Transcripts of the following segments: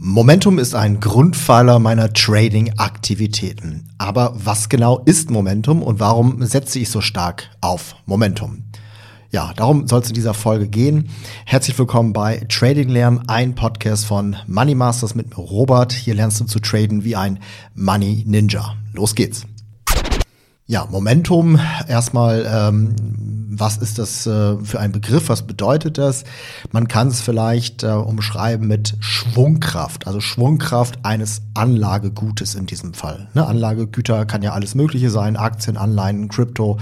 Momentum ist ein Grundpfeiler meiner Trading-Aktivitäten. Aber was genau ist Momentum und warum setze ich so stark auf Momentum? Ja, darum soll es in dieser Folge gehen. Herzlich willkommen bei Trading Lernen, ein Podcast von Money Masters mit Robert. Hier lernst du zu traden wie ein Money Ninja. Los geht's. Ja, Momentum erstmal ähm, was ist das äh, für ein Begriff, was bedeutet das? Man kann es vielleicht äh, umschreiben mit Schwungkraft, also Schwungkraft eines Anlagegutes in diesem Fall. Ne? Anlagegüter kann ja alles Mögliche sein, Aktien, Anleihen, Krypto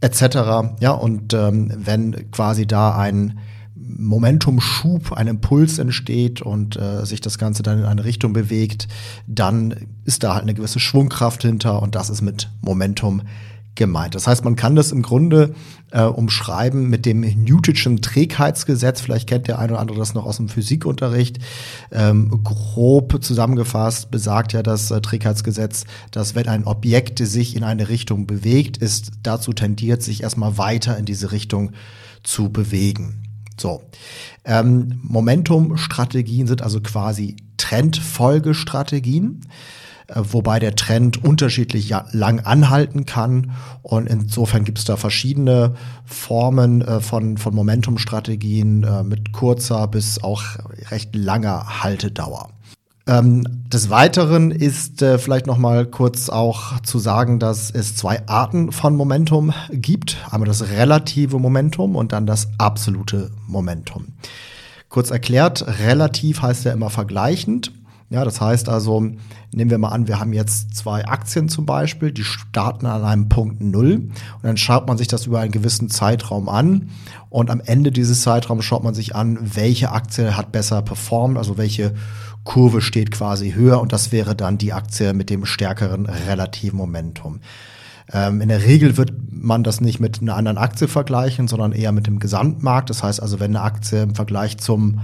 etc. Ja, und ähm, wenn quasi da ein Momentumschub, ein Impuls entsteht und äh, sich das Ganze dann in eine Richtung bewegt, dann ist da halt eine gewisse Schwungkraft hinter und das ist mit Momentum gemeint. Das heißt, man kann das im Grunde äh, umschreiben mit dem Newtonschen Trägheitsgesetz. Vielleicht kennt der eine oder andere das noch aus dem Physikunterricht. Ähm, grob zusammengefasst besagt ja das äh, Trägheitsgesetz, dass wenn ein Objekt sich in eine Richtung bewegt, ist dazu tendiert, sich erstmal weiter in diese Richtung zu bewegen. So. Ähm, Momentum-Strategien sind also quasi Trendfolgestrategien. Wobei der Trend unterschiedlich lang anhalten kann. Und insofern gibt es da verschiedene Formen äh, von, von Momentumstrategien äh, mit kurzer bis auch recht langer Haltedauer. Ähm, des Weiteren ist äh, vielleicht noch mal kurz auch zu sagen, dass es zwei Arten von Momentum gibt. Einmal das relative Momentum und dann das absolute Momentum. Kurz erklärt, relativ heißt ja immer vergleichend. Ja, das heißt also, nehmen wir mal an, wir haben jetzt zwei Aktien zum Beispiel, die starten an einem Punkt Null und dann schaut man sich das über einen gewissen Zeitraum an und am Ende dieses Zeitraums schaut man sich an, welche Aktie hat besser performt, also welche Kurve steht quasi höher und das wäre dann die Aktie mit dem stärkeren relativen Momentum. Ähm, in der Regel wird man das nicht mit einer anderen Aktie vergleichen, sondern eher mit dem Gesamtmarkt. Das heißt also, wenn eine Aktie im Vergleich zum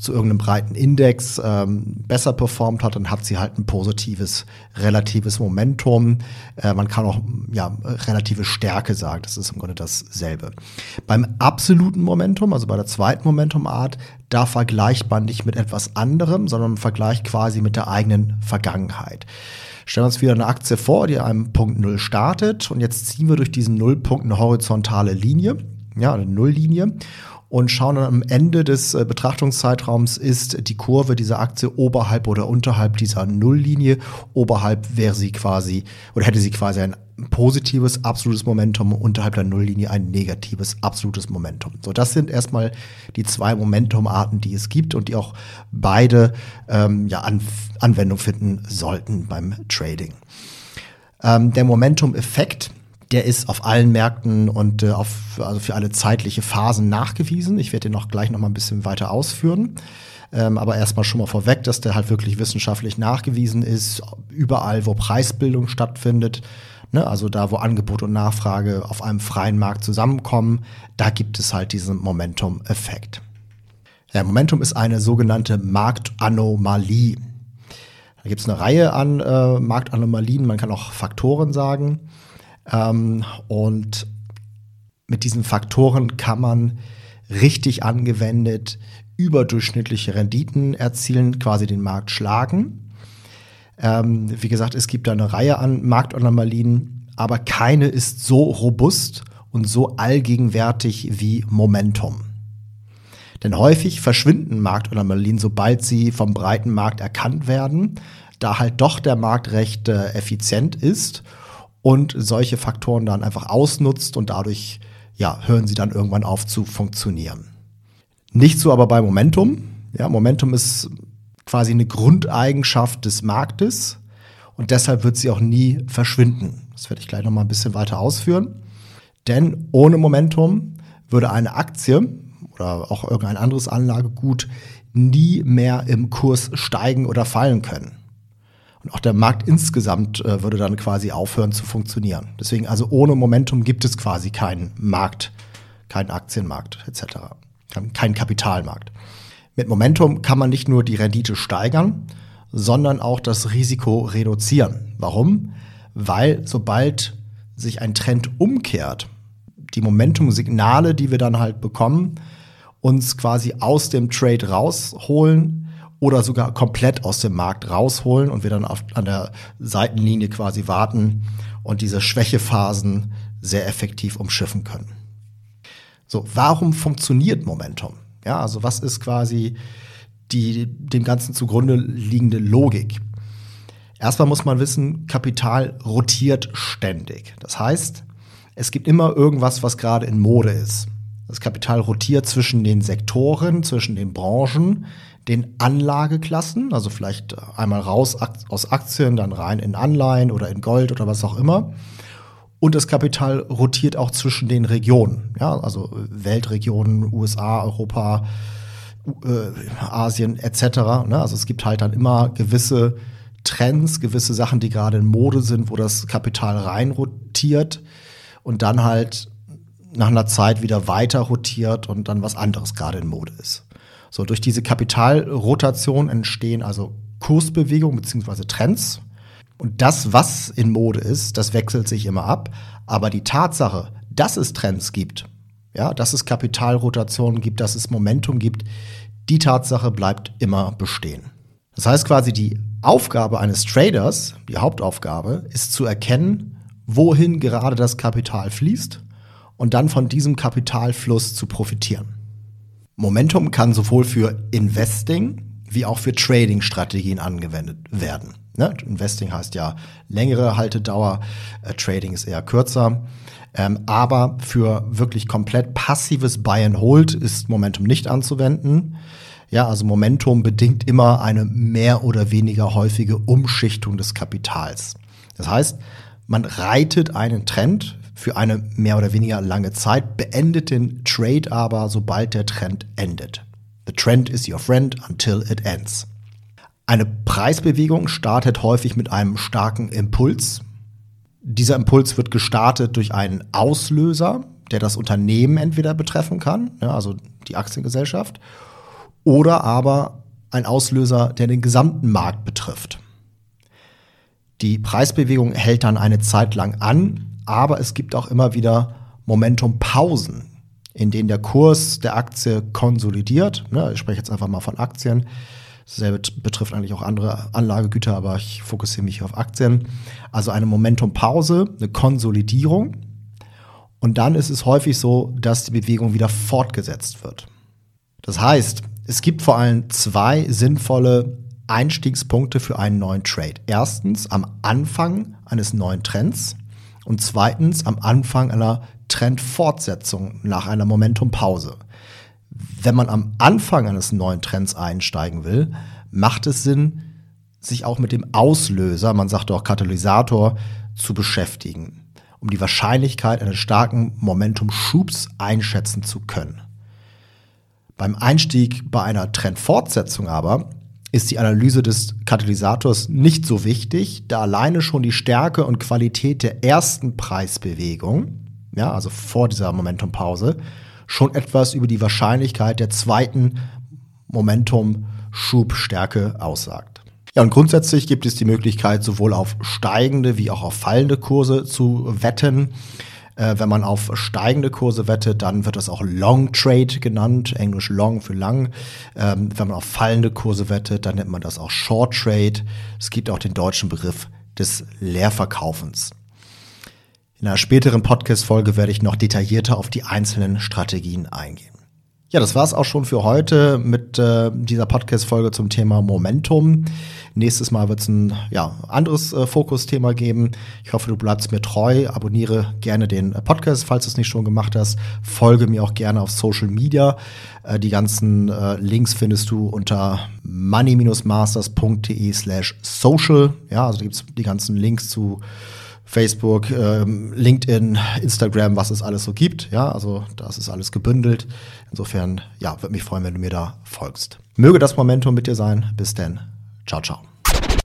zu irgendeinem breiten Index ähm, besser performt hat, dann hat sie halt ein positives relatives Momentum. Äh, man kann auch ja relative Stärke sagen. Das ist im Grunde dasselbe. Beim absoluten Momentum, also bei der zweiten Momentumart, da vergleicht man nicht mit etwas anderem, sondern man vergleicht quasi mit der eigenen Vergangenheit. Stellen wir uns wieder eine Aktie vor, die einem Punkt Null startet und jetzt ziehen wir durch diesen Nullpunkt eine horizontale Linie, ja, eine Nulllinie und schauen dann am Ende des äh, Betrachtungszeitraums, ist die Kurve dieser Aktie oberhalb oder unterhalb dieser Nulllinie. Oberhalb wäre sie quasi oder hätte sie quasi ein positives absolutes Momentum, unterhalb der Nulllinie ein negatives absolutes Momentum. So, das sind erstmal die zwei Momentumarten, die es gibt und die auch beide ähm, ja, An Anwendung finden sollten beim Trading. Ähm, der Momentum-Effekt der ist auf allen Märkten und äh, auf, also für alle zeitliche Phasen nachgewiesen. Ich werde den noch gleich noch mal ein bisschen weiter ausführen. Ähm, aber erstmal schon mal vorweg, dass der halt wirklich wissenschaftlich nachgewiesen ist, überall, wo Preisbildung stattfindet. Ne, also da, wo Angebot und Nachfrage auf einem freien Markt zusammenkommen, da gibt es halt diesen Momentum-Effekt. Ja, Momentum ist eine sogenannte Marktanomalie. Da gibt es eine Reihe an äh, Marktanomalien, man kann auch Faktoren sagen. Ähm, und mit diesen Faktoren kann man richtig angewendet überdurchschnittliche Renditen erzielen, quasi den Markt schlagen. Ähm, wie gesagt, es gibt da eine Reihe an Marktanomalien, aber keine ist so robust und so allgegenwärtig wie Momentum. Denn häufig verschwinden Marktanomalien, sobald sie vom breiten Markt erkannt werden, da halt doch der Markt recht äh, effizient ist und solche Faktoren dann einfach ausnutzt und dadurch ja, hören sie dann irgendwann auf zu funktionieren. Nicht so aber bei Momentum. Ja, Momentum ist quasi eine Grundeigenschaft des Marktes und deshalb wird sie auch nie verschwinden. Das werde ich gleich noch mal ein bisschen weiter ausführen. Denn ohne Momentum würde eine Aktie oder auch irgendein anderes Anlagegut nie mehr im Kurs steigen oder fallen können. Und auch der Markt insgesamt äh, würde dann quasi aufhören zu funktionieren. Deswegen also ohne Momentum gibt es quasi keinen Markt, keinen Aktienmarkt etc. Keinen Kapitalmarkt. Mit Momentum kann man nicht nur die Rendite steigern, sondern auch das Risiko reduzieren. Warum? Weil sobald sich ein Trend umkehrt, die Momentum-Signale, die wir dann halt bekommen, uns quasi aus dem Trade rausholen oder sogar komplett aus dem Markt rausholen und wir dann auf, an der Seitenlinie quasi warten und diese Schwächephasen sehr effektiv umschiffen können. So, warum funktioniert Momentum? Ja, also was ist quasi die dem Ganzen zugrunde liegende Logik? Erstmal muss man wissen, Kapital rotiert ständig. Das heißt, es gibt immer irgendwas, was gerade in Mode ist. Das Kapital rotiert zwischen den Sektoren, zwischen den Branchen, den Anlageklassen, also vielleicht einmal raus aus Aktien, dann rein in Anleihen oder in Gold oder was auch immer. Und das Kapital rotiert auch zwischen den Regionen, ja, also Weltregionen, USA, Europa, äh, Asien etc. Ne? Also es gibt halt dann immer gewisse Trends, gewisse Sachen, die gerade in Mode sind, wo das Kapital rein rotiert und dann halt nach einer Zeit wieder weiter rotiert und dann was anderes gerade in Mode ist. So, durch diese Kapitalrotation entstehen also Kursbewegungen beziehungsweise Trends. Und das, was in Mode ist, das wechselt sich immer ab. Aber die Tatsache, dass es Trends gibt, ja, dass es Kapitalrotationen gibt, dass es Momentum gibt, die Tatsache bleibt immer bestehen. Das heißt quasi, die Aufgabe eines Traders, die Hauptaufgabe, ist zu erkennen, wohin gerade das Kapital fließt und dann von diesem Kapitalfluss zu profitieren. Momentum kann sowohl für Investing wie auch für Trading-Strategien angewendet werden. Ne? Investing heißt ja längere Haltedauer, äh, Trading ist eher kürzer. Ähm, aber für wirklich komplett passives Buy and Hold ist Momentum nicht anzuwenden. Ja, also Momentum bedingt immer eine mehr oder weniger häufige Umschichtung des Kapitals. Das heißt, man reitet einen Trend für eine mehr oder weniger lange Zeit, beendet den Trade aber, sobald der Trend endet. The trend is your friend until it ends. Eine Preisbewegung startet häufig mit einem starken Impuls. Dieser Impuls wird gestartet durch einen Auslöser, der das Unternehmen entweder betreffen kann, ja, also die Aktiengesellschaft, oder aber ein Auslöser, der den gesamten Markt betrifft. Die Preisbewegung hält dann eine Zeit lang an, aber es gibt auch immer wieder Momentum-Pausen, in denen der Kurs der Aktie konsolidiert. Ich spreche jetzt einfach mal von Aktien. Dasselbe betrifft eigentlich auch andere Anlagegüter, aber ich fokussiere mich auf Aktien. Also eine Momentum-Pause, eine Konsolidierung. Und dann ist es häufig so, dass die Bewegung wieder fortgesetzt wird. Das heißt, es gibt vor allem zwei sinnvolle Einstiegspunkte für einen neuen Trade. Erstens am Anfang eines neuen Trends und zweitens am Anfang einer Trendfortsetzung nach einer Momentumpause. Wenn man am Anfang eines neuen Trends einsteigen will, macht es Sinn, sich auch mit dem Auslöser, man sagt auch Katalysator, zu beschäftigen, um die Wahrscheinlichkeit eines starken Momentumschubs einschätzen zu können. Beim Einstieg bei einer Trendfortsetzung aber ist die Analyse des Katalysators nicht so wichtig, da alleine schon die Stärke und Qualität der ersten Preisbewegung, ja, also vor dieser Momentumpause, schon etwas über die Wahrscheinlichkeit der zweiten Momentum-Schubstärke aussagt. Ja, und grundsätzlich gibt es die Möglichkeit, sowohl auf steigende wie auch auf fallende Kurse zu wetten. Äh, wenn man auf steigende Kurse wettet, dann wird das auch Long Trade genannt, englisch Long für lang. Ähm, wenn man auf fallende Kurse wettet, dann nennt man das auch Short Trade. Es gibt auch den deutschen Begriff des Leerverkaufens. In einer späteren Podcast-Folge werde ich noch detaillierter auf die einzelnen Strategien eingehen. Ja, das war's auch schon für heute mit äh, dieser Podcast-Folge zum Thema Momentum. Nächstes Mal wird's ein ja, anderes äh, Fokusthema geben. Ich hoffe, du bleibst mir treu. Abonniere gerne den äh, Podcast, falls du es nicht schon gemacht hast. Folge mir auch gerne auf Social Media. Äh, die ganzen äh, Links findest du unter money-masters.de slash social. Ja, also da gibt's die ganzen Links zu Facebook, ähm, LinkedIn, Instagram, was es alles so gibt. Ja, also das ist alles gebündelt. Insofern, ja, würde mich freuen, wenn du mir da folgst. Möge das Momentum mit dir sein. Bis denn. Ciao, ciao.